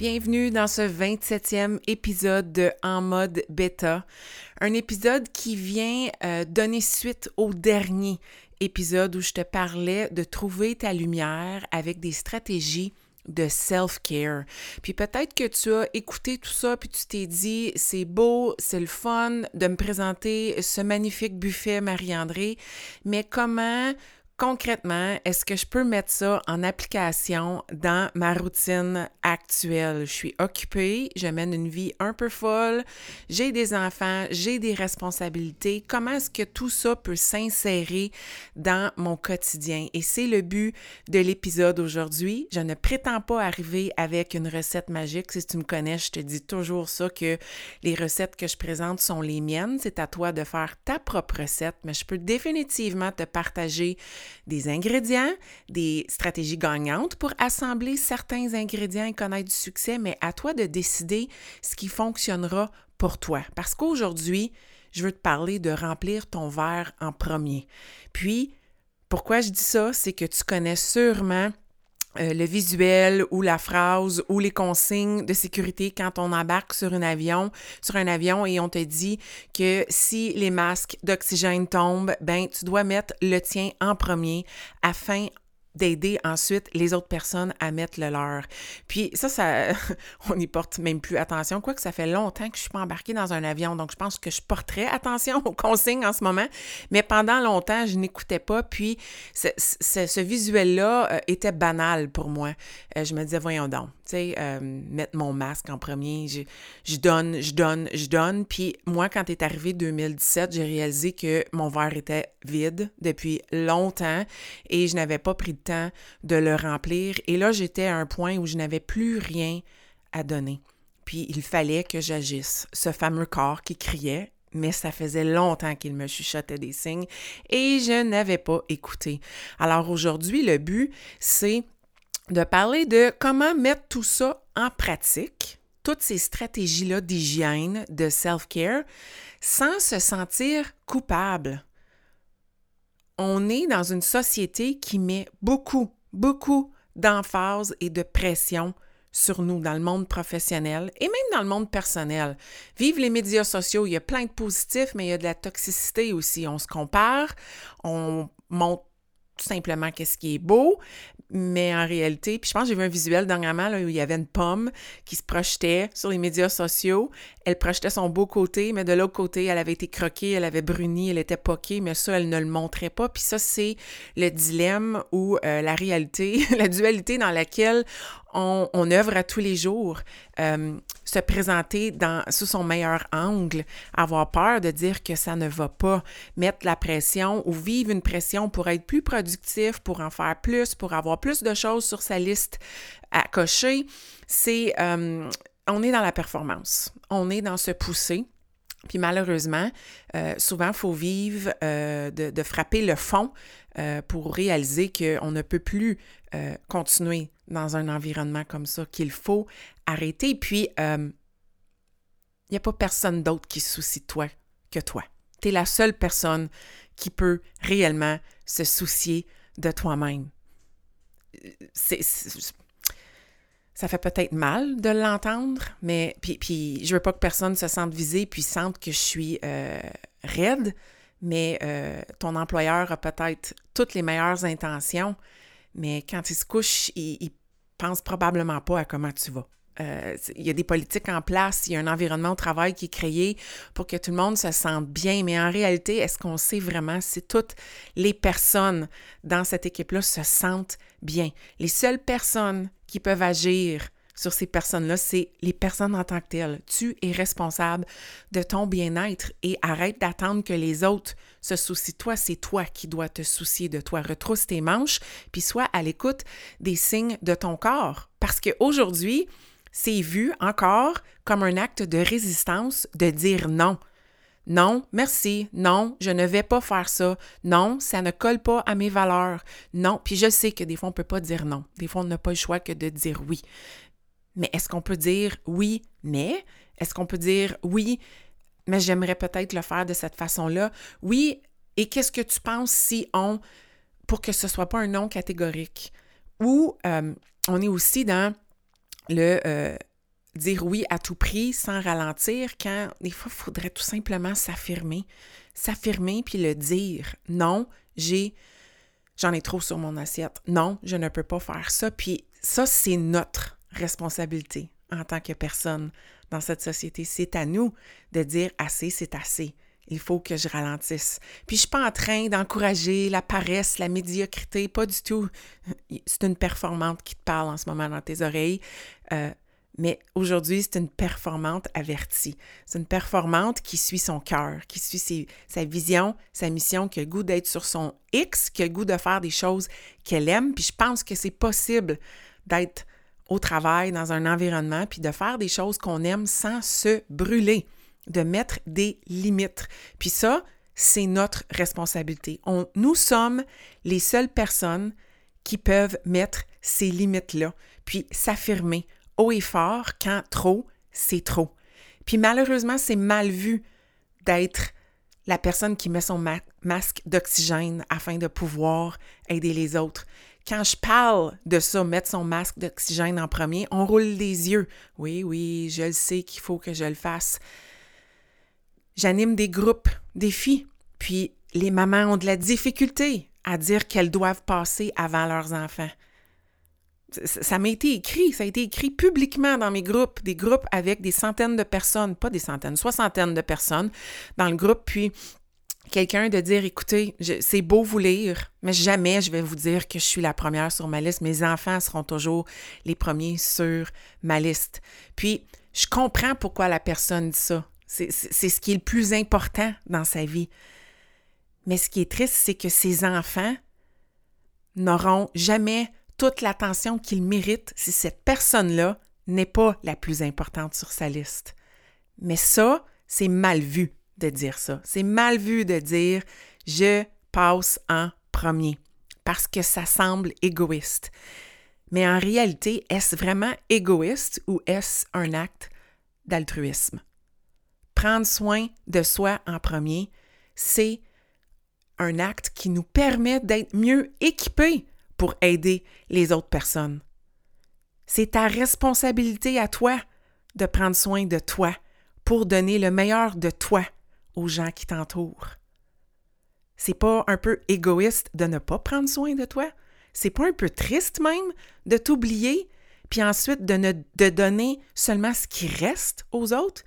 Bienvenue dans ce 27e épisode de En mode bêta, un épisode qui vient euh, donner suite au dernier épisode où je te parlais de trouver ta lumière avec des stratégies de self-care. Puis peut-être que tu as écouté tout ça, puis tu t'es dit, c'est beau, c'est le fun de me présenter ce magnifique buffet Marie-André, mais comment concrètement, est-ce que je peux mettre ça en application dans ma routine actuelle? Je suis occupée, je mène une vie un peu folle, j'ai des enfants, j'ai des responsabilités. Comment est-ce que tout ça peut s'insérer dans mon quotidien? Et c'est le but de l'épisode aujourd'hui. Je ne prétends pas arriver avec une recette magique. Si tu me connais, je te dis toujours ça, que les recettes que je présente sont les miennes. C'est à toi de faire ta propre recette, mais je peux définitivement te partager des ingrédients, des stratégies gagnantes pour assembler certains ingrédients et connaître du succès, mais à toi de décider ce qui fonctionnera pour toi. Parce qu'aujourd'hui, je veux te parler de remplir ton verre en premier. Puis, pourquoi je dis ça, c'est que tu connais sûrement euh, le visuel ou la phrase ou les consignes de sécurité quand on embarque sur un avion, sur un avion et on te dit que si les masques d'oxygène tombent, ben tu dois mettre le tien en premier afin d'aider ensuite les autres personnes à mettre le leur. Puis ça, ça on n'y porte même plus attention, quoique ça fait longtemps que je suis pas embarquée dans un avion, donc je pense que je porterai attention aux consignes en ce moment, mais pendant longtemps, je n'écoutais pas, puis ce, visuel-là euh, était banal pour moi. Euh, je me disais, voyons donc, tu sais, euh, mettre mon masque en premier, je, je, donne, je donne, je donne, puis moi, quand est arrivé 2017, j'ai réalisé que mon verre était vide depuis longtemps et je n'avais pas pris temps de le remplir. Et là, j'étais à un point où je n'avais plus rien à donner. Puis il fallait que j'agisse. Ce fameux corps qui criait, mais ça faisait longtemps qu'il me chuchotait des signes et je n'avais pas écouté. Alors aujourd'hui, le but, c'est de parler de comment mettre tout ça en pratique, toutes ces stratégies-là d'hygiène, de self-care, sans se sentir coupable on est dans une société qui met beaucoup, beaucoup d'emphase et de pression sur nous dans le monde professionnel et même dans le monde personnel. Vive les médias sociaux, il y a plein de positifs, mais il y a de la toxicité aussi. On se compare, on montre tout simplement qu'est-ce qui est beau, mais en réalité, puis je pense que j'ai vu un visuel dernièrement là, où il y avait une pomme qui se projetait sur les médias sociaux. Elle projetait son beau côté, mais de l'autre côté, elle avait été croquée, elle avait bruni, elle était poquée, mais ça, elle ne le montrait pas. Puis ça, c'est le dilemme ou euh, la réalité, la dualité dans laquelle on, œuvre à tous les jours, euh, se présenter sous son meilleur angle, avoir peur de dire que ça ne va pas, mettre la pression ou vivre une pression pour être plus productif, pour en faire plus, pour avoir plus de choses sur sa liste à cocher, c'est, euh, on est dans la performance, on est dans se pousser. Puis malheureusement, euh, souvent, il faut vivre de, frapper le fond pour réaliser qu'on ne peut plus continuer dans un environnement comme ça qu'il faut arrêter. Puis, il euh, n'y a pas personne d'autre qui se soucie de toi que toi. Tu es la seule personne qui peut réellement se soucier de toi-même. Ça fait peut-être mal de l'entendre, mais puis, puis je veux pas que personne se sente visé puis sente que je suis euh, raide, mais euh, ton employeur a peut-être toutes les meilleures intentions, mais quand il se couche, il, il pense probablement pas à comment tu vas. Euh, il y a des politiques en place, il y a un environnement au travail qui est créé pour que tout le monde se sente bien, mais en réalité, est-ce qu'on sait vraiment si toutes les personnes dans cette équipe-là se sentent bien? Les seules personnes qui peuvent agir sur ces personnes-là, c'est les personnes en tant que telles. Tu es responsable de ton bien-être et arrête d'attendre que les autres se soucient toi. C'est toi qui dois te soucier de toi. Retrousse tes manches, puis sois à l'écoute des signes de ton corps. Parce qu'aujourd'hui, c'est vu encore comme un acte de résistance de dire non. Non, merci. Non, je ne vais pas faire ça. Non, ça ne colle pas à mes valeurs. Non, puis je sais que des fois, on ne peut pas dire non. Des fois, on n'a pas le choix que de dire oui. Mais est-ce qu'on peut dire oui, mais? Est-ce qu'on peut dire oui, mais j'aimerais peut-être le faire de cette façon-là? Oui, et qu'est-ce que tu penses si on, pour que ce ne soit pas un non catégorique? Ou euh, on est aussi dans le euh, dire oui à tout prix sans ralentir quand des fois, il faudrait tout simplement s'affirmer. S'affirmer puis le dire. Non, j'ai j'en ai trop sur mon assiette. Non, je ne peux pas faire ça. Puis ça, c'est notre responsabilité en tant que personne dans cette société. C'est à nous de dire assez, c'est assez. Il faut que je ralentisse. Puis je suis pas en train d'encourager la paresse, la médiocrité, pas du tout. C'est une performante qui te parle en ce moment dans tes oreilles. Euh, mais aujourd'hui, c'est une performante avertie. C'est une performante qui suit son cœur, qui suit sa vision, sa mission, qui a le goût d'être sur son X, qui a le goût de faire des choses qu'elle aime. Puis je pense que c'est possible d'être au travail, dans un environnement, puis de faire des choses qu'on aime sans se brûler, de mettre des limites. Puis ça, c'est notre responsabilité. On, nous sommes les seules personnes qui peuvent mettre ces limites-là, puis s'affirmer haut et fort quand trop, c'est trop. Puis malheureusement, c'est mal vu d'être la personne qui met son masque d'oxygène afin de pouvoir aider les autres. Quand je parle de ça, mettre son masque d'oxygène en premier, on roule les yeux. Oui, oui, je le sais qu'il faut que je le fasse. J'anime des groupes, des filles, puis les mamans ont de la difficulté à dire qu'elles doivent passer avant leurs enfants ça m'a été écrit, ça a été écrit publiquement dans mes groupes, des groupes avec des centaines de personnes, pas des centaines, soixantaines de personnes dans le groupe, puis quelqu'un de dire, écoutez, c'est beau vous lire, mais jamais je vais vous dire que je suis la première sur ma liste. Mes enfants seront toujours les premiers sur ma liste. Puis, je comprends pourquoi la personne dit ça. C'est ce qui est le plus important dans sa vie. Mais ce qui est triste, c'est que ces enfants n'auront jamais toute l'attention qu'il mérite si cette personne-là n'est pas la plus importante sur sa liste. Mais ça, c'est mal vu de dire ça. C'est mal vu de dire je passe en premier parce que ça semble égoïste. Mais en réalité, est-ce vraiment égoïste ou est-ce un acte d'altruisme? Prendre soin de soi en premier, c'est un acte qui nous permet d'être mieux équipés pour aider les autres personnes. C'est ta responsabilité à toi de prendre soin de toi pour donner le meilleur de toi aux gens qui t'entourent. C'est pas un peu égoïste de ne pas prendre soin de toi? C'est pas un peu triste même de t'oublier, puis ensuite de ne de donner seulement ce qui reste aux autres?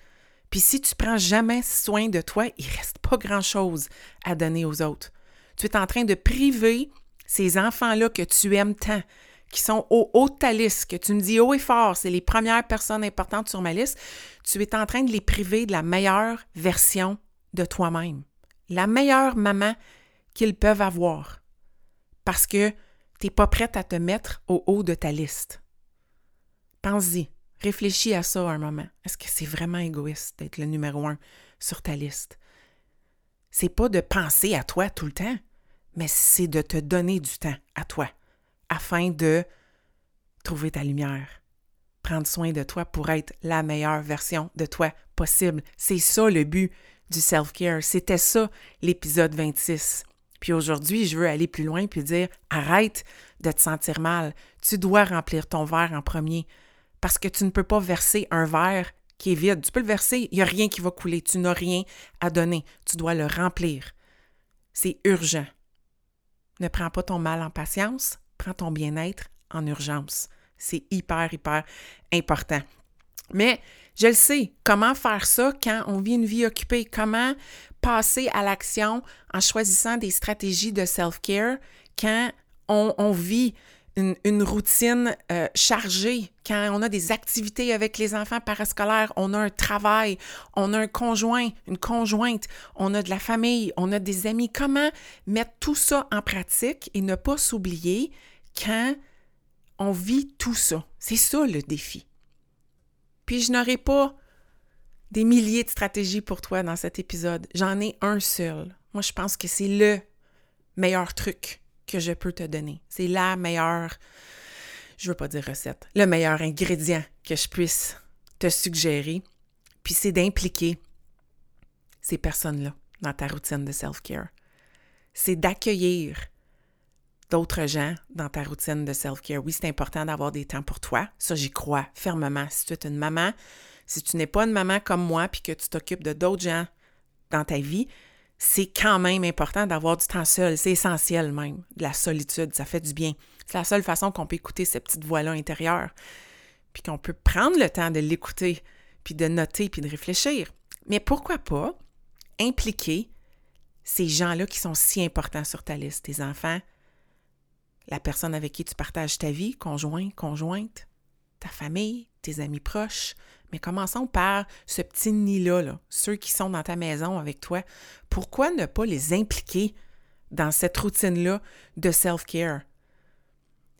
Puis si tu prends jamais soin de toi, il reste pas grand-chose à donner aux autres. Tu es en train de priver ces enfants-là que tu aimes tant, qui sont au haut de ta liste, que tu me dis haut et fort, c'est les premières personnes importantes sur ma liste, tu es en train de les priver de la meilleure version de toi-même, la meilleure maman qu'ils peuvent avoir, parce que tu n'es pas prête à te mettre au haut de ta liste. Pense-y, réfléchis à ça un moment. Est-ce que c'est vraiment égoïste d'être le numéro un sur ta liste? C'est pas de penser à toi tout le temps mais c'est de te donner du temps à toi afin de trouver ta lumière, prendre soin de toi pour être la meilleure version de toi possible. C'est ça le but du self-care. C'était ça l'épisode 26. Puis aujourd'hui, je veux aller plus loin puis dire arrête de te sentir mal. Tu dois remplir ton verre en premier parce que tu ne peux pas verser un verre qui est vide. Tu peux le verser, il n'y a rien qui va couler. Tu n'as rien à donner. Tu dois le remplir. C'est urgent. Ne prends pas ton mal en patience, prends ton bien-être en urgence. C'est hyper, hyper important. Mais je le sais, comment faire ça quand on vit une vie occupée? Comment passer à l'action en choisissant des stratégies de self-care quand on, vit une, routine euh, chargée, quand on a des activités avec les enfants parascolaires, on a un travail, on a un conjoint, une conjointe, on a de la famille, on a des amis. Comment mettre tout ça en pratique et ne pas s'oublier quand on vit tout ça? C'est ça le défi. Puis je n'aurai pas des milliers de stratégies pour toi dans cet épisode. J'en ai un seul. Moi, je pense que c'est le meilleur truc que je peux te donner. C'est la meilleure, je veux pas dire recette, le meilleur ingrédient que je puisse te suggérer. Puis c'est d'impliquer ces personnes-là dans ta routine de self-care. C'est d'accueillir d'autres gens dans ta routine de self-care. Oui, c'est important d'avoir des temps pour toi. Ça, j'y crois fermement. Si tu es une maman, si tu n'es pas une maman comme moi, puis que tu t'occupes de d'autres gens dans ta vie, c'est quand même important d'avoir du temps seul. C'est essentiel même, de la solitude. Ça fait du bien. C'est la seule façon qu'on peut écouter cette petite voix-là intérieure. Puis qu'on peut prendre le temps de l'écouter, puis de noter, puis de réfléchir. Mais pourquoi pas impliquer ces gens-là qui sont si importants sur ta liste, tes enfants, la personne avec qui tu partages ta vie, conjoint, conjointe, ta famille, tes amis proches, mais commençons par ce petit nid-là, ceux qui sont dans ta maison avec toi. Pourquoi ne pas les impliquer dans cette routine-là de self-care?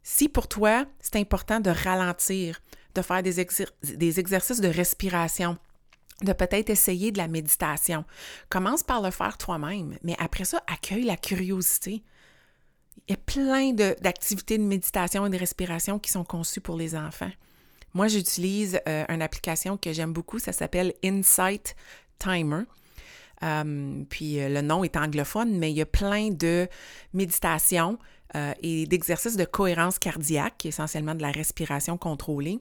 Si pour toi, c'est important de ralentir, de faire des, exercices de respiration, de peut-être essayer de la méditation, commence par le faire toi-même, mais après ça, accueille la curiosité. Il y a plein d'activités de méditation et de respiration qui sont conçues pour les enfants. Moi, j'utilise euh, une application que j'aime beaucoup, ça s'appelle Insight Timer. Euh, puis euh, le nom est anglophone, mais il y a plein de méditations et d'exercices de cohérence cardiaque, essentiellement de la respiration contrôlée,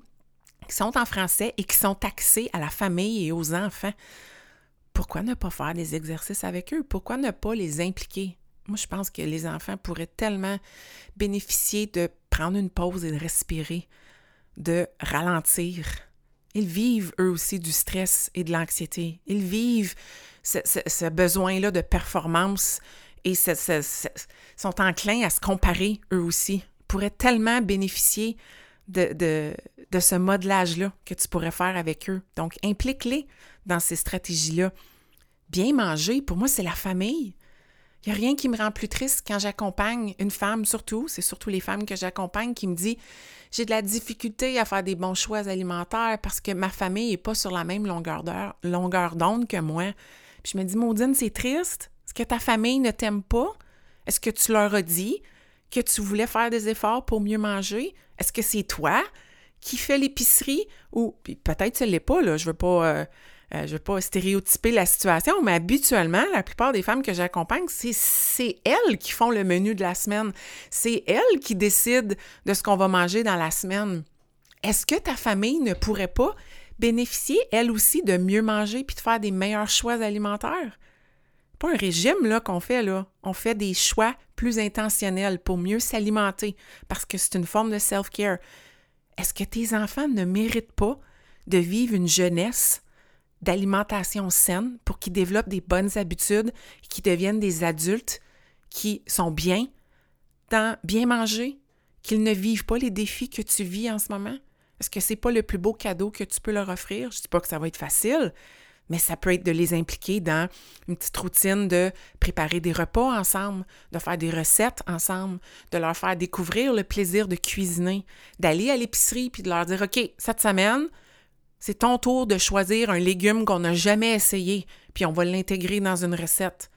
qui sont en français et qui sont axés à la famille et aux enfants. Pourquoi ne pas faire des exercices avec eux? Pourquoi ne pas les impliquer? Moi, je pense que les enfants pourraient tellement bénéficier de prendre une pause et de respirer, de ralentir. Ils vivent eux aussi du stress et de l'anxiété. Ils vivent ce, besoin-là de performance et sont enclins à se comparer eux aussi. Ils pourraient tellement bénéficier de, ce modelage-là que tu pourrais faire avec eux. Donc, implique-les dans ces stratégies-là. Bien manger, pour moi, c'est la famille. Il n'y a rien qui me rend plus triste quand j'accompagne une femme, surtout, c'est surtout les femmes que j'accompagne, qui me dit j'ai de la difficulté à faire des bons choix alimentaires parce que ma famille n'est pas sur la même longueur longueur d'onde que moi. Puis je me dis, Maudine, c'est triste. Est-ce que ta famille ne t'aime pas? Est-ce que tu leur as dit que tu voulais faire des efforts pour mieux manger? Est-ce que c'est toi qui fais l'épicerie? Ou peut-être ce n'est pas, là. Je veux pas. Euh, euh, je ne veux pas stéréotyper la situation, mais habituellement, la plupart des femmes que j'accompagne, c'est elles qui font le menu de la semaine. C'est elles qui décident de ce qu'on va manger dans la semaine. Est-ce que ta famille ne pourrait pas bénéficier, elle aussi, de mieux manger puis de faire des meilleurs choix alimentaires? Pas un régime là qu'on fait là, on fait des choix plus intentionnels pour mieux s'alimenter parce que c'est une forme de self-care. Est-ce que tes enfants ne méritent pas de vivre une jeunesse d'alimentation saine pour qu'ils développent des bonnes habitudes et qu'ils deviennent des adultes qui sont bien dans bien manger, qu'ils ne vivent pas les défis que tu vis en ce moment? Est-ce que c'est pas le plus beau cadeau que tu peux leur offrir? Je dis pas que ça va être facile, mais ça peut être de les impliquer dans une petite routine de préparer des repas ensemble, de faire des recettes ensemble, de leur faire découvrir le plaisir de cuisiner, d'aller à l'épicerie puis de leur dire OK, cette semaine, c'est ton tour de choisir un légume qu'on n'a jamais essayé, puis on va l'intégrer dans une recette.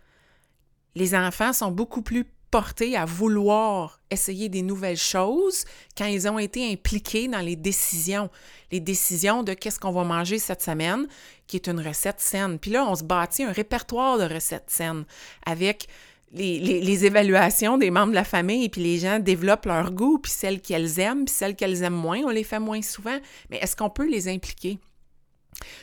Les enfants sont beaucoup plus portés à vouloir essayer des nouvelles choses quand ils ont été impliqués dans les décisions. Les décisions de qu'est-ce qu'on va manger cette semaine, qui est une recette saine. Puis là, on se bâtit un répertoire de recettes saines avec les, évaluations des membres de la famille, puis les gens développent leur goût, puis celles qu'elles aiment, puis celles qu'elles aiment moins, on les fait moins souvent. Mais est-ce qu'on peut les impliquer?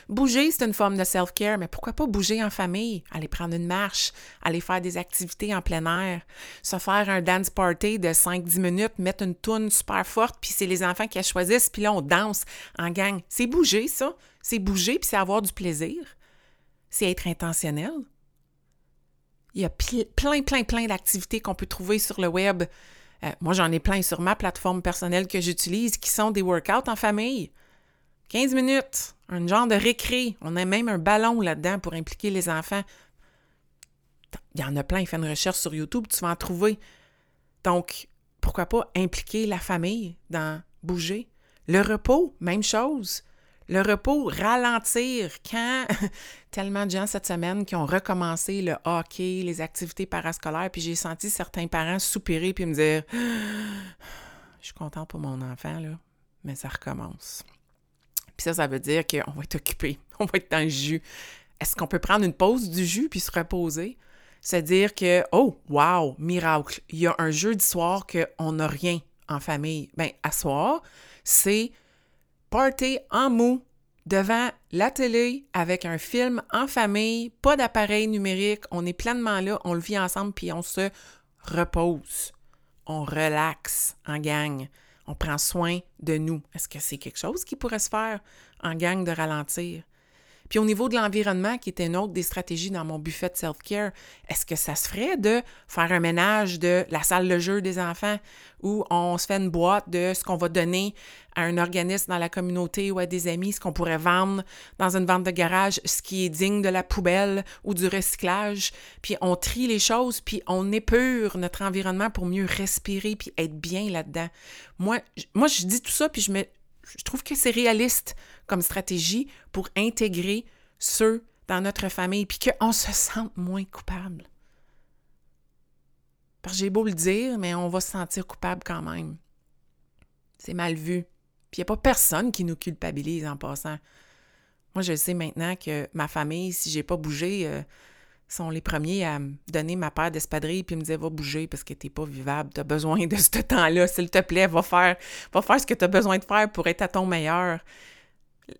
Bouger, c'est une forme de self-care, mais pourquoi pas bouger en famille, aller prendre une marche, aller faire des activités en plein air, se faire un dance party de 5-10 minutes, mettre une toune super forte, puis c'est les enfants qui choisissent, puis là, on danse en gang. C'est bouger, ça. C'est bouger, puis c'est avoir du plaisir. C'est être intentionnel. Il y a plein, plein, plein d'activités qu'on peut trouver sur le web Euh, moi, j'en ai plein sur ma plateforme personnelle que j'utilise qui sont des workouts en famille. 15 minutes, un genre de récré. On a même un ballon là-dedans pour impliquer les enfants. Il y en a plein, fais une recherche sur YouTube, tu vas en trouver. Donc, pourquoi pas impliquer la famille dans bouger? Le repos, même chose. Le repos, ralentir. Quand tellement de gens cette semaine qui ont recommencé le hockey, les activités parascolaires, puis j'ai senti certains parents soupirer puis me dire Je suis content pour mon enfant, là, mais ça recommence. Puis ça, ça veut dire qu'on va être occupé, on va être dans le jus. Est-ce qu'on peut prendre une pause du jus puis se reposer? C'est-à-dire que, oh, wow, miracle, il y a un jeudi soir qu'on n'a rien en famille. Bien, à soir, c'est party en mou devant la télé avec un film en famille, pas d'appareil numérique, on est pleinement là, on le vit ensemble puis on se repose. On relaxe en gang. On prend soin de nous. Est-ce que c'est quelque chose qui pourrait se faire en gang de ralentir? Puis au niveau de l'environnement, qui était une autre des stratégies dans mon buffet de self-care, est-ce que ça se ferait de faire un ménage de la salle de jeu des enfants où on se fait une boîte de ce qu'on va donner à un organisme dans la communauté ou à des amis, ce qu'on pourrait vendre dans une vente de garage, ce qui est digne de la poubelle ou du recyclage, puis on trie les choses, puis on épure notre environnement pour mieux respirer puis être bien là-dedans. Moi, moi je dis tout ça, puis je me, je trouve que c'est réaliste comme stratégie pour intégrer ceux dans notre famille, puis qu'on se sente moins coupable. Parce j'ai beau le dire, mais on va se sentir coupable quand même. C'est mal vu. Puis il n'y a pas personne qui nous culpabilise en passant. Moi, je sais maintenant que ma famille, si j'ai pas bougé, euh, sont les premiers à me donner ma paire d'espadrilles puis me dire va bouger parce que t'es pas vivable, tu as besoin de ce temps-là, s'il te plaît, va faire, va faire ce que tu as besoin de faire pour être à ton meilleur.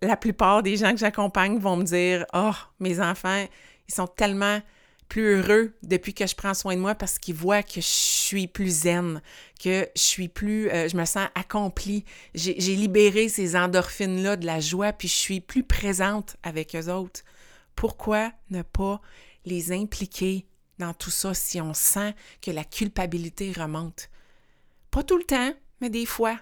La plupart des gens que j'accompagne vont me dire Oh, mes enfants, ils sont tellement plus heureux depuis que je prends soin de moi parce qu'ils voient que je suis plus zen, que je suis plus, euh, je me sens accomplie. J'ai libéré ces endorphines-là de la joie, puis je suis plus présente avec eux autres. Pourquoi ne pas les impliquer dans tout ça si on sent que la culpabilité remonte? Pas tout le temps, mais des fois.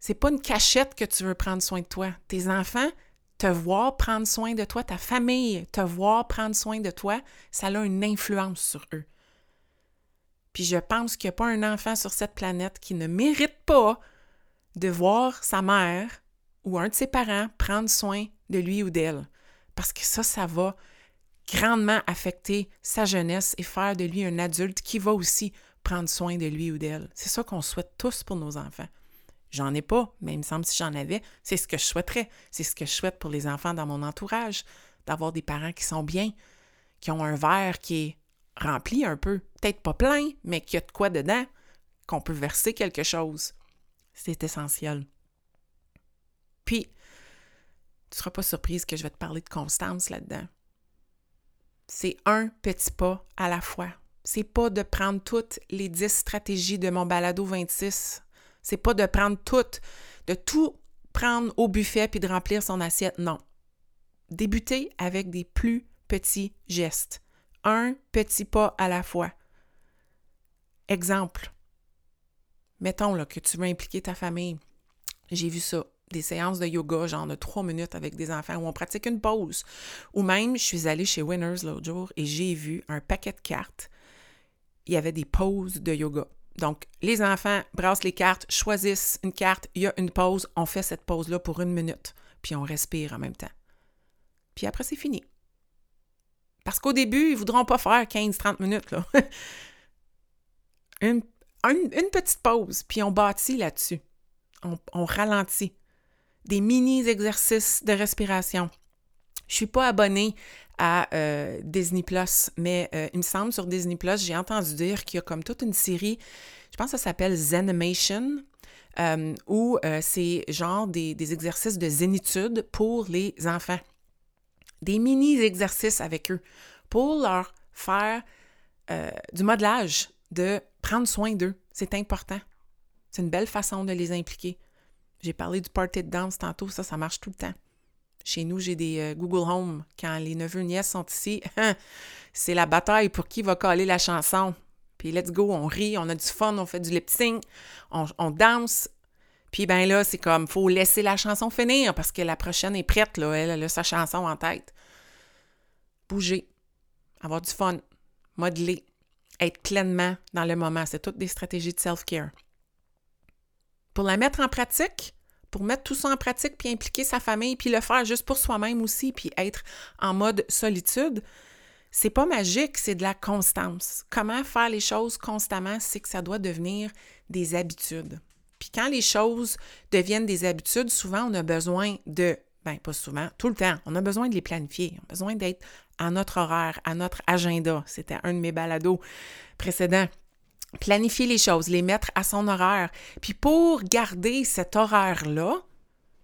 C'est pas une cachette que tu veux prendre soin de toi. Tes enfants, te voir prendre soin de toi, ta famille, te voir prendre soin de toi, ça a une influence sur eux. Puis je pense qu'il n'y a pas un enfant sur cette planète qui ne mérite pas de voir sa mère ou un de ses parents prendre soin de lui ou d'elle. Parce que ça, ça va grandement affecter sa jeunesse et faire de lui un adulte qui va aussi prendre soin de lui ou d'elle. C'est ça qu'on souhaite tous pour nos enfants. J'en ai pas, mais il me semble que si j'en avais, c'est ce que je souhaiterais. C'est ce que je souhaite pour les enfants dans mon entourage, d'avoir des parents qui sont bien, qui ont un verre qui est rempli un peu, peut-être pas plein, mais qui a de quoi dedans, qu'on peut verser quelque chose. C'est essentiel. Puis, tu ne seras pas surprise que je vais te parler de constance là-dedans c'est un petit pas à la fois. C'est pas de prendre toutes les 10 stratégies de mon balado 26. C'est pas de prendre toutes, de tout prendre au buffet puis de remplir son assiette. Non. Débuter avec des plus petits gestes. Un petit pas à la fois. Exemple. Mettons là, que tu veux impliquer ta famille. J'ai vu ça des séances de yoga, genre de trois minutes avec des enfants où on pratique une pause. Ou même, je suis allée chez Winners l'autre jour et j'ai vu un paquet de cartes. Il y avait des pauses de yoga. Donc, les enfants brassent les cartes, choisissent une carte, il y a une pause, on fait cette pause-là pour une minute, puis on respire en même temps. Puis après, c'est fini. Parce qu'au début, ils ne voudront pas faire 15-30 minutes. Là. une, petite pause, puis on bâtit là-dessus. on ralentit des mini-exercices de respiration. Je suis pas abonnée à euh, Disney Plus, mais euh, il me semble sur Disney Plus, j'ai entendu dire qu'il y a comme toute une série, je pense que ça s'appelle Zenimation, euh, où c'est genre des, exercices de zénitude pour les enfants. Des mini-exercices avec eux pour leur faire du modelage, de prendre soin d'eux. C'est important. C'est une belle façon de les impliquer. J'ai parlé du party de danse tantôt, ça, ça marche tout le temps. Chez nous, j'ai des euh, Google Home. Quand les neveux nièces sont ici, c'est la bataille pour qui va coller la chanson. Puis let's go, on rit, on a du fun, on fait du lip sync, on, danse. Puis ben là, c'est comme, faut laisser la chanson finir parce que la prochaine est prête. Elle, a sa chanson en tête. Bouger, avoir du fun, modeler, être pleinement dans le moment. C'est toutes des stratégies de self-care. Pour la mettre en pratique, pour mettre tout ça en pratique, puis impliquer sa famille, puis le faire juste pour soi-même aussi, puis être en mode solitude, c'est pas magique, c'est de la constance. Comment faire les choses constamment, c'est que ça doit devenir des habitudes. Puis quand les choses deviennent des habitudes, souvent on a besoin de, ben pas souvent, tout le temps, on a besoin de les planifier, on a besoin d'être à notre horaire, à notre agenda. C'était un de mes balados précédents. Planifier les choses, les mettre à son horaire. Puis pour garder cet horaire-là,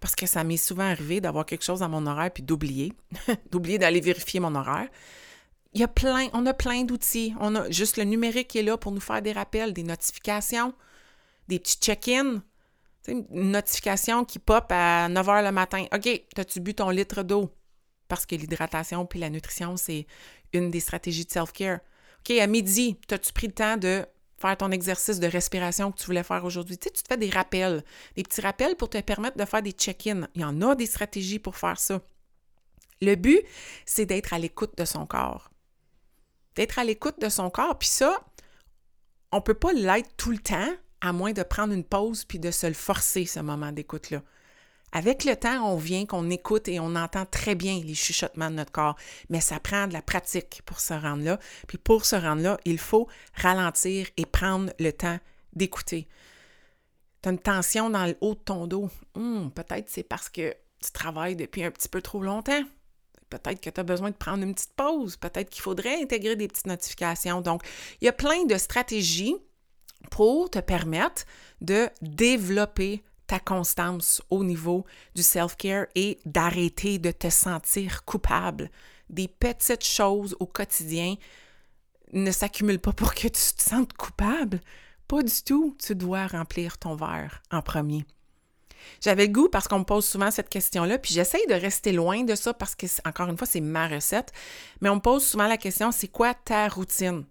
parce que ça m'est souvent arrivé d'avoir quelque chose à mon horaire puis d'oublier, d'oublier d'aller vérifier mon horaire. Il y a plein, on a plein d'outils. On a juste le numérique qui est là pour nous faire des rappels, des notifications, des petits check-ins. Une notification qui pop à 9 h le matin. OK, as-tu bu ton litre d'eau? Parce que l'hydratation puis la nutrition, c'est une des stratégies de self-care. OK, à midi, as-tu pris le temps de faire ton exercice de respiration que tu voulais faire aujourd'hui. Tu sais, tu te fais des rappels, des petits rappels pour te permettre de faire des check-ins. Il y en a des stratégies pour faire ça. Le but, c'est d'être à l'écoute de son corps. D'être à l'écoute de son corps. Puis ça, on ne peut pas l'être tout le temps, à moins de prendre une pause puis de se le forcer, ce moment d'écoute-là. Avec le temps, on vient qu'on écoute et on entend très bien les chuchotements de notre corps, mais ça prend de la pratique pour se rendre là. Puis pour se rendre là, il faut ralentir et prendre le temps d'écouter. Tu as une tension dans le haut de ton dos. Hmm, peut-être c'est parce que tu travailles depuis un petit peu trop longtemps. Peut-être que tu as besoin de prendre une petite pause. Peut-être qu'il faudrait intégrer des petites notifications. Donc, il y a plein de stratégies pour te permettre de développer ta constance au niveau du self-care et d'arrêter de te sentir coupable. Des petites choses au quotidien ne s'accumulent pas pour que tu te sentes coupable. Pas du tout. Tu dois remplir ton verre en premier. J'avais le goût parce qu'on me pose souvent cette question-là, puis j'essaye de rester loin de ça parce que, encore une fois, c'est ma recette, mais on me pose souvent la question c'est quoi ta routine?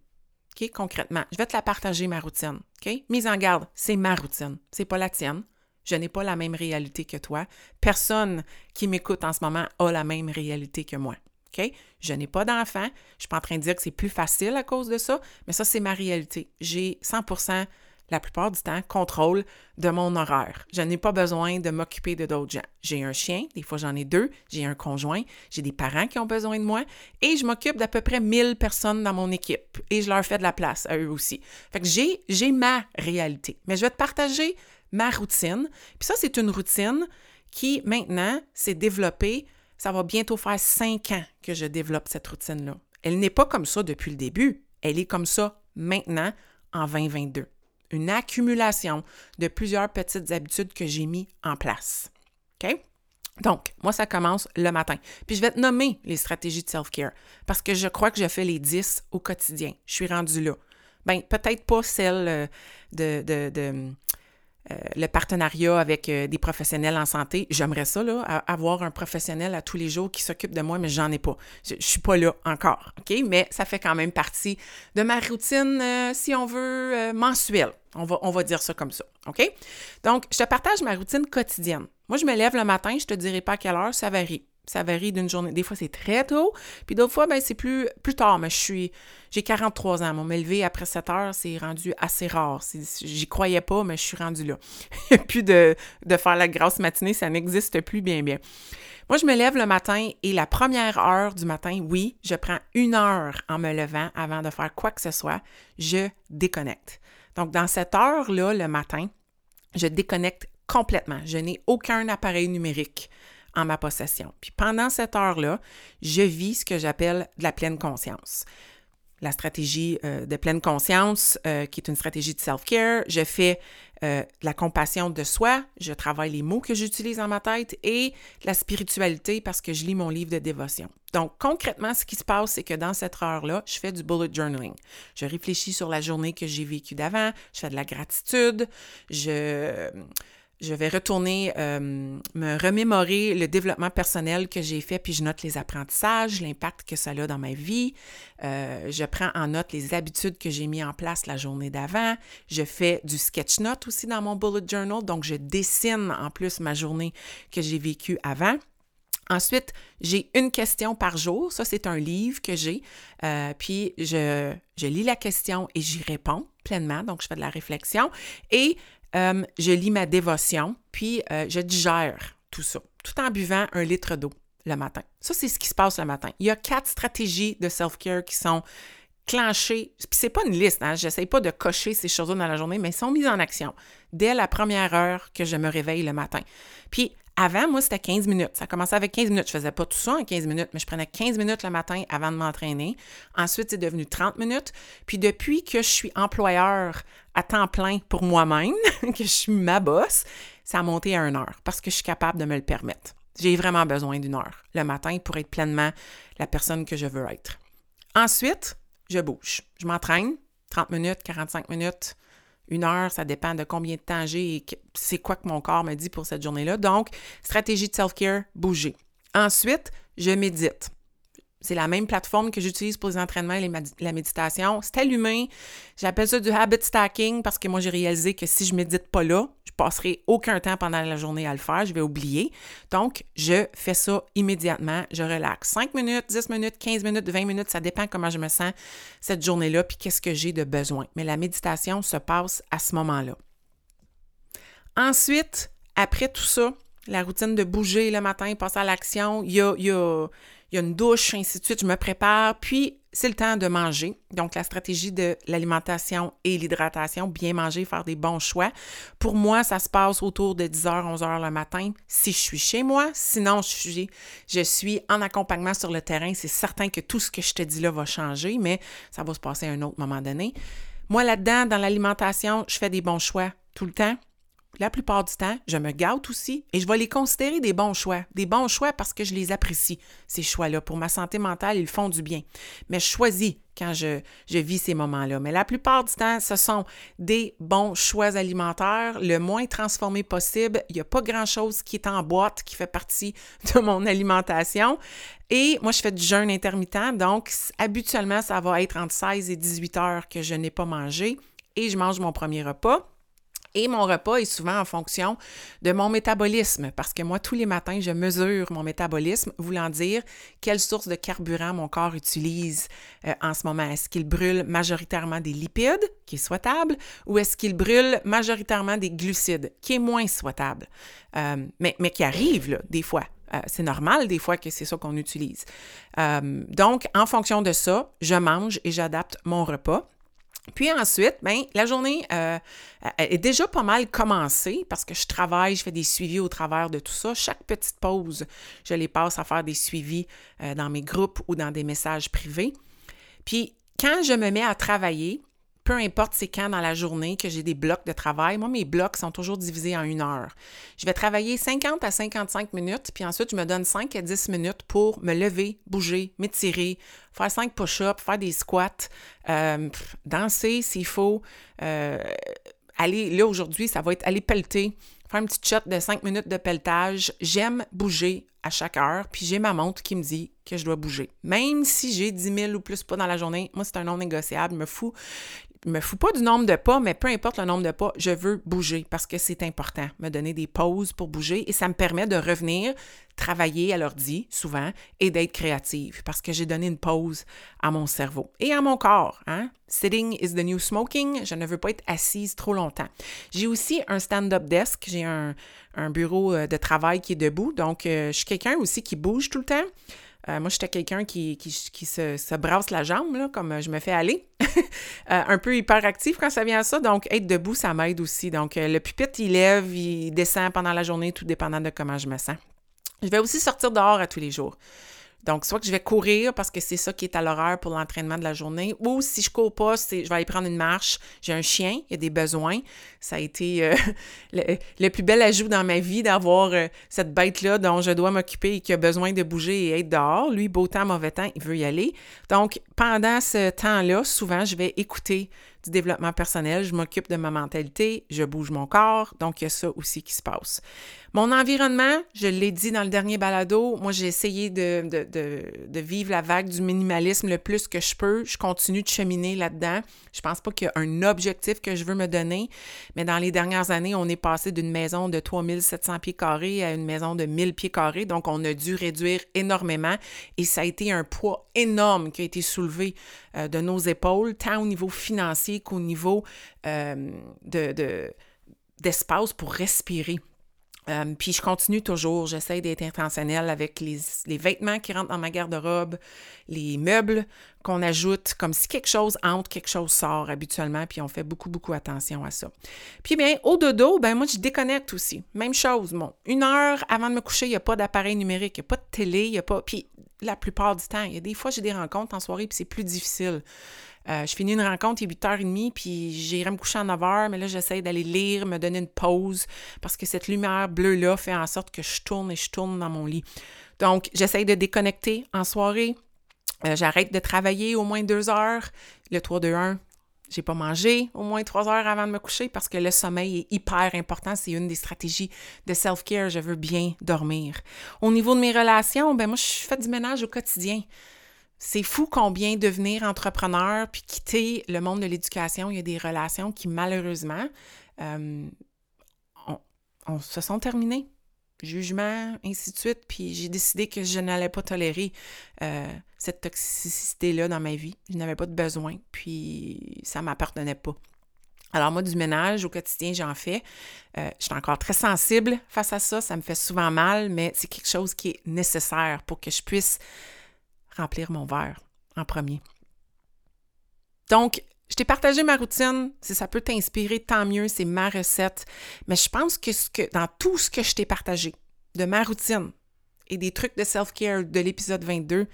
OK, concrètement, je vais te la partager, ma routine. OK? Mise en garde, c'est ma routine, c'est pas la tienne. Je n'ai pas la même réalité que toi. Personne qui m'écoute en ce moment a la même réalité que moi. OK? Je n'ai pas d'enfant. Je ne suis pas en train de dire que c'est plus facile à cause de ça, mais ça, c'est ma réalité. J'ai 100% la plupart du temps, contrôle de mon horaire. Je n'ai pas besoin de m'occuper de d'autres gens. J'ai un chien, des fois j'en ai deux, j'ai un conjoint, j'ai des parents qui ont besoin de moi et je m'occupe d'à peu près 1000 personnes dans mon équipe et je leur fais de la place à eux aussi. Fait que j'ai, j'ai ma réalité. Mais je vais te partager ma routine. Puis ça, c'est une routine qui, maintenant, s'est développée. Ça va bientôt faire cinq ans que je développe cette routine-là. Elle n'est pas comme ça depuis le début. Elle est comme ça maintenant, en 2022. Une accumulation de plusieurs petites habitudes que j'ai mis en place. OK? Donc, moi, ça commence le matin. Puis je vais te nommer les stratégies de self-care parce que je crois que je fais les 10 au quotidien. Je suis rendue là. Bien, peut-être pas celle euh, de, de euh, le partenariat avec euh, des professionnels en santé. J'aimerais ça, là, avoir un professionnel à tous les jours qui s'occupe de moi, mais j'en ai pas. Je, suis pas là encore, OK? Mais ça fait quand même partie de ma routine, euh, si on veut, mensuelle. On va, on va dire ça comme ça, OK? Donc, je te partage ma routine quotidienne. Moi, je me lève le matin, je te dirai pas à quelle heure, ça varie. Ça varie d'une journée. Des fois, c'est très tôt, puis d'autres fois, ben, c'est plus, plus tard. Mais je suis, j'ai 43 ans. Mon m'élever après 7 heures, c'est rendu assez rare. J'y croyais pas, mais je suis rendue là. Plus de, de faire la grasse matinée, ça n'existe plus bien, bien. Moi, je me lève le matin et la première heure du matin, oui, je prends une heure en me levant avant de faire quoi que ce soit. Je déconnecte. Donc, dans cette heure-là, le matin, je déconnecte complètement. Je n'ai aucun appareil numérique en ma possession. Puis pendant cette heure-là, je vis ce que j'appelle de la pleine conscience. La stratégie euh, de pleine conscience, euh, qui est une stratégie de self-care. Je fais euh, de la compassion de soi, je travaille les mots que j'utilise dans ma tête et la spiritualité parce que je lis mon livre de dévotion. Donc, concrètement, ce qui se passe, c'est que dans cette heure-là, je fais du bullet journaling. Je réfléchis sur la journée que j'ai vécue d'avant, je fais de la gratitude, je je vais retourner euh, me remémorer le développement personnel que j'ai fait, puis je note les apprentissages, l'impact que ça a dans ma vie. Euh, je prends en note les habitudes que j'ai mis en place la journée d'avant. Je fais du sketch note aussi dans mon bullet journal, donc je dessine en plus ma journée que j'ai vécue avant. Ensuite, j'ai une question par jour. Ça, c'est un livre que j'ai. Euh, puis, je, je, lis la question et j'y réponds pleinement. Donc, je fais de la réflexion. Et euh, je lis ma dévotion, puis euh, je digère tout ça, tout en buvant un litre d'eau le matin. Ça, c'est ce qui se passe le matin. Il y a quatre stratégies de self-care qui sont clenchées. Puis c'est pas une liste, hein? j'essaie pas de cocher ces choses-là dans la journée, mais elles sont mises en action dès la première heure que je me réveille le matin. Puis avant, moi, c'était 15 minutes. Ça commençait avec 15 minutes. Je faisais pas tout ça en 15 minutes, mais je prenais 15 minutes le matin avant de m'entraîner. Ensuite, c'est devenu 30 minutes. Puis depuis que je suis employeur à temps plein pour moi-même, que je suis ma boss, ça a monté à une heure parce que je suis capable de me le permettre. J'ai vraiment besoin d'une heure le matin pour être pleinement la personne que je veux être. Ensuite, je bouge. Je m'entraîne 30 minutes, 45 minutes, une heure, ça dépend de combien de temps j'ai et c'est quoi que mon corps me dit pour cette journée-là. Donc, stratégie de self-care, bouger. Ensuite, je médite. C'est la même plateforme que j'utilise pour les entraînements et la méditation. C'est allumé. J'appelle ça du habit stacking parce que moi, j'ai réalisé que si je médite pas là, je passerai aucun temps pendant la journée à le faire. Je vais oublier. Donc, je fais ça immédiatement. Je relaxe. 5 minutes, 10 minutes, 15 minutes, 20 minutes, ça dépend comment je me sens cette journée-là puis qu'est-ce que j'ai de besoin. Mais la méditation se passe à ce moment-là. Ensuite, après tout ça, la routine de bouger le matin, passer à l'action, il y a il y a une douche, ainsi de suite, je me prépare, puis c'est le temps de manger. Donc, la stratégie de l'alimentation et l'hydratation, bien manger, faire des bons choix. Pour moi, ça se passe autour de 10h, 11h le matin, si je suis chez moi. Sinon, je suis, je suis en accompagnement sur le terrain. C'est certain que tout ce que je te dis là va changer, mais ça va se passer à un autre moment donné. Moi, là-dedans, dans l'alimentation, je fais des bons choix tout le temps la plupart du temps, je me gâte aussi et je vais les considérer des bons choix. Des bons choix parce que je les apprécie, ces choix-là. Pour ma santé mentale, ils font du bien. Mais je choisis quand je, je vis ces moments-là. Mais la plupart du temps, ce sont des bons choix alimentaires, le moins transformé possible. Il n'y a pas grand-chose qui est en boîte, qui fait partie de mon alimentation. Et moi, je fais du jeûne intermittent, donc habituellement, ça va être entre 16 et 18 heures que je n'ai pas mangé et je mange mon premier repas. Et mon repas est souvent en fonction de mon métabolisme, parce que moi, tous les matins, je mesure mon métabolisme, voulant dire quelle source de carburant mon corps utilise euh, en ce moment. Est-ce qu'il brûle majoritairement des lipides, qui est souhaitable, ou est-ce qu'il brûle majoritairement des glucides, qui est moins souhaitable, euh, mais, qui arrive, là, des fois. Euh, c'est normal des fois que c'est ça qu'on utilise. donc, en fonction de ça, je mange et j'adapte mon repas. Puis ensuite, ben, la journée euh, est déjà pas mal commencée parce que je travaille, je fais des suivis au travers de tout ça. Chaque petite pause, je les passe à faire des suivis euh, dans mes groupes ou dans des messages privés. Puis quand je me mets à travailler, peu importe c'est quand dans la journée que j'ai des blocs de travail, moi, mes blocs sont toujours divisés en une heure. Je vais travailler 50 à 55 minutes, puis ensuite, je me donne 5 à 10 minutes pour me lever, bouger, m'étirer, faire 5 push-ups, faire des squats, euh, danser s'il faut. Euh, aller, là, aujourd'hui, ça va être aller pelleter, faire une petite shot de 5 minutes de pelletage. J'aime bouger à chaque heure, puis j'ai ma montre qui me dit que je dois bouger. Même si j'ai 10 000 ou plus pas dans la journée, moi, c'est un non négociable, me fous me fous pas du nombre de pas, mais peu importe le nombre de pas, je veux bouger parce que c'est important, me donner des pauses pour bouger et ça me permet de revenir travailler à l'ordi souvent et d'être créative parce que j'ai donné une pause à mon cerveau et à mon corps. Hein? Sitting is the new smoking. Je ne veux pas être assise trop longtemps. J'ai aussi un stand-up desk. J'ai un, bureau euh, de travail qui est debout. Donc, euh, je suis quelqu'un aussi qui bouge tout le temps. Euh, moi, j'étais quelqu'un qui, qui, se, se, brasse la jambe, là, comme je me fais aller. Euh, un peu hyperactif quand ça vient à ça. Donc, être debout, ça m'aide aussi. Donc, euh, le pupitre, il lève, il descend pendant la journée, tout dépendant de comment je me sens. Je vais aussi sortir dehors à tous les jours. Donc, soit que je vais courir parce que c'est ça qui est à l'horaire pour l'entraînement de la journée, ou si je cours pas, je vais aller prendre une marche. J'ai un chien, il y a des besoins. Ça a été euh, le, plus bel ajout dans ma vie d'avoir euh, cette bête-là dont je dois m'occuper et qui a besoin de bouger et être dehors. Lui, beau temps, mauvais temps, il veut y aller. Donc, pendant ce temps-là, souvent, je vais écouter du développement personnel, je m'occupe de ma mentalité, je bouge mon corps, donc il y a ça aussi qui se passe. Mon environnement, je l'ai dit dans le dernier balado, moi j'ai essayé de, vivre la vague du minimalisme le plus que je peux. Je continue de cheminer là-dedans. Je pense pas qu'il y a un objectif que je veux me donner, mais dans les dernières années, on est passé d'une maison de 3700 pieds carrés à une maison de 1000 pieds carrés, donc on a dû réduire énormément et ça a été un poids énorme qui a été soulevé euh, de nos épaules, tant au niveau financier qu'au niveau euh, de, d'espace pour respirer. Euh, puis je continue toujours, j'essaie d'être intentionnelle avec les, les, vêtements qui rentrent dans ma garde-robe, les meubles qu'on ajoute, comme si quelque chose entre, quelque chose sort habituellement, puis on fait beaucoup, beaucoup attention à ça. Puis bien, au dodo, ben moi je déconnecte aussi. Même chose, bon, une heure avant de me coucher, il n'y a pas d'appareil numérique, il n'y a pas de télé, il n'y a pas... Puis la plupart du temps, il y a des fois j'ai des rencontres en soirée, puis c'est plus difficile. Euh, je finis une rencontre, il est 8h30, puis j'irai me coucher à 9h, mais là, j'essaie d'aller lire, me donner une pause, parce que cette lumière bleue-là fait en sorte que je tourne et je tourne dans mon lit. Donc, j'essaie de déconnecter en soirée. Euh, j'arrête de travailler au moins deux heures. Le 3-2-1, j'ai pas mangé au moins trois heures avant de me coucher parce que le sommeil est hyper important. C'est une des stratégies de self-care. Je veux bien dormir. Au niveau de mes relations, ben moi, je fais du ménage au quotidien. C'est fou combien devenir entrepreneur puis quitter le monde de l'éducation, il y a des relations qui malheureusement euh, se sont terminées. Jugement, ainsi de suite. Puis j'ai décidé que je n'allais pas tolérer euh, cette toxicité-là dans ma vie. Je n'avais pas de besoin. Puis ça ne m'appartenait pas. Alors moi, du ménage au quotidien, j'en fais. Euh, je suis encore très sensible face à ça. Ça me fait souvent mal, mais c'est quelque chose qui est nécessaire pour que je puisse remplir mon verre en premier. Donc, je t'ai partagé ma routine. Si ça peut t'inspirer, tant mieux, c'est ma recette. Mais je pense que, que dans tout ce que je t'ai partagé, de ma routine et des trucs de self-care de l'épisode 22,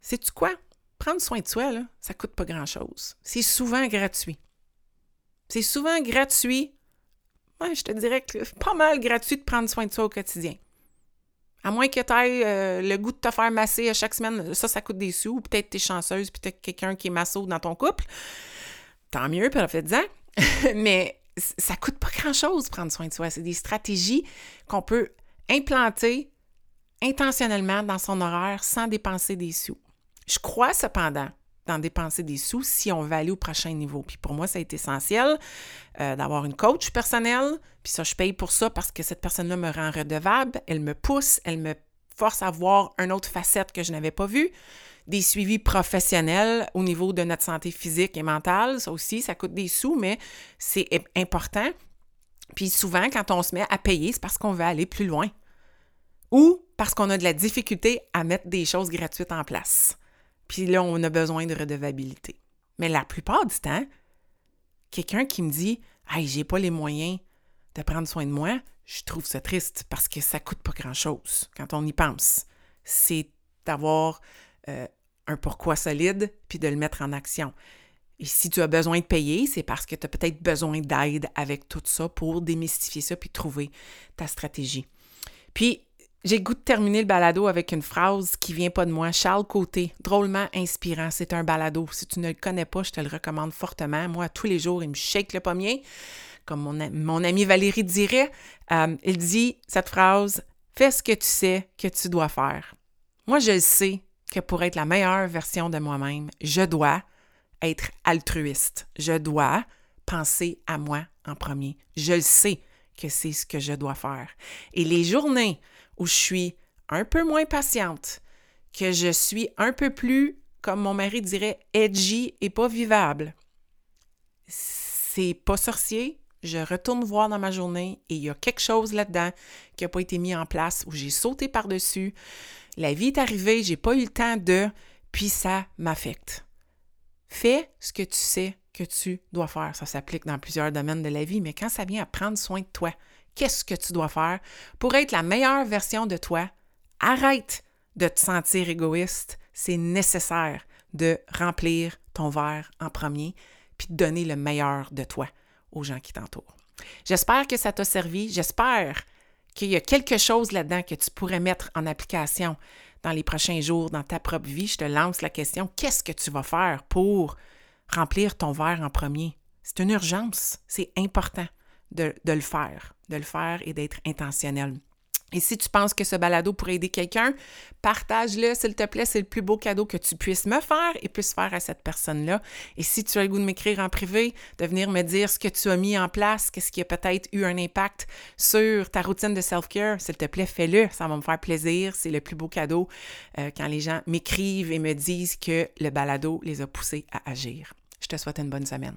sais-tu quoi? Prendre soin de soi, là, ça coûte pas grand-chose. C'est souvent gratuit. C'est souvent gratuit. Je te dirais que pas mal gratuit de prendre soin de soi au quotidien. À moins que tu aies euh, le goût de te faire masser à chaque semaine, ça, ça coûte des sous. Ou peut-être tu es chanceuse, peut-être quelqu'un qui est masseau dans ton couple. Tant mieux, faites-en. Mais ça coûte pas grand-chose prendre soin de soi. C'est des stratégies qu'on peut implanter intentionnellement dans son horaire sans dépenser des sous. Je crois cependant d'en dépenser des sous si on veut aller au prochain niveau. Puis pour moi, ça a été essentiel euh, d'avoir une coach personnelle. Puis ça, je paye pour ça parce que cette personne-là me rend redevable. Elle me pousse, elle me force à voir une autre facette que je n'avais pas vue. Des suivis professionnels au niveau de notre santé physique et mentale. Ça aussi, ça coûte des sous, mais c'est important. Puis souvent, quand on se met à payer, c'est parce qu'on veut aller plus loin. Ou parce qu'on a de la difficulté à mettre des choses gratuites en place. Puis là, on a besoin de redevabilité. Mais la plupart du temps, quelqu'un qui me dit Hey, j'ai pas les moyens de prendre soin de moi, je trouve ça triste parce que ça coûte pas grand-chose quand on y pense. C'est d'avoir euh, un pourquoi solide puis de le mettre en action. Et si tu as besoin de payer, c'est parce que tu as peut-être besoin d'aide avec tout ça pour démystifier ça puis trouver ta stratégie. Puis, j'ai goût de terminer le balado avec une phrase qui vient pas de moi. Charles Côté, drôlement inspirant. C'est un balado. Si tu ne le connais pas, je te le recommande fortement. Moi, tous les jours, il me shake le pommier, comme mon, mon amie Valérie dirait. Euh, il dit cette phrase Fais ce que tu sais que tu dois faire. Moi, je sais que pour être la meilleure version de moi-même, je dois être altruiste. Je dois penser à moi en premier. Je le sais que c'est ce que je dois faire. Et les journées où je suis un peu moins patiente, que je suis un peu plus, comme mon mari dirait, edgy et pas vivable. C'est pas sorcier. Je retourne voir dans ma journée et il y a quelque chose là-dedans qui n'a pas été mis en place où j'ai sauté par-dessus. La vie est arrivée, j'ai pas eu le temps de, puis ça m'affecte. Fais ce que tu sais que tu dois faire. Ça s'applique dans plusieurs domaines de la vie, mais quand ça vient à prendre soin de toi, qu'est-ce que tu dois faire pour être la meilleure version de toi. Arrête de te sentir égoïste. C'est nécessaire de remplir ton verre en premier puis de donner le meilleur de toi aux gens qui t'entourent. J'espère que ça t'a servi. J'espère qu'il y a quelque chose là-dedans que tu pourrais mettre en application dans les prochains jours dans ta propre vie, je te lance la question, qu'est-ce que tu vas faire pour remplir ton verre en premier? C'est une urgence, c'est important de, le faire, de le faire et d'être intentionnel. Et si tu penses que ce balado pourrait aider quelqu'un, partage-le, s'il te plaît. C'est le plus beau cadeau que tu puisses me faire et puisses faire à cette personne-là. Et si tu as le goût de m'écrire en privé, de venir me dire ce que tu as mis en place, qu'est-ce qui a peut-être eu un impact sur ta routine de self-care, s'il te plaît, fais-le. Ça va me faire plaisir. C'est le plus beau cadeau euh, quand les gens m'écrivent et me disent que le balado les a poussés à agir. Je te souhaite une bonne semaine.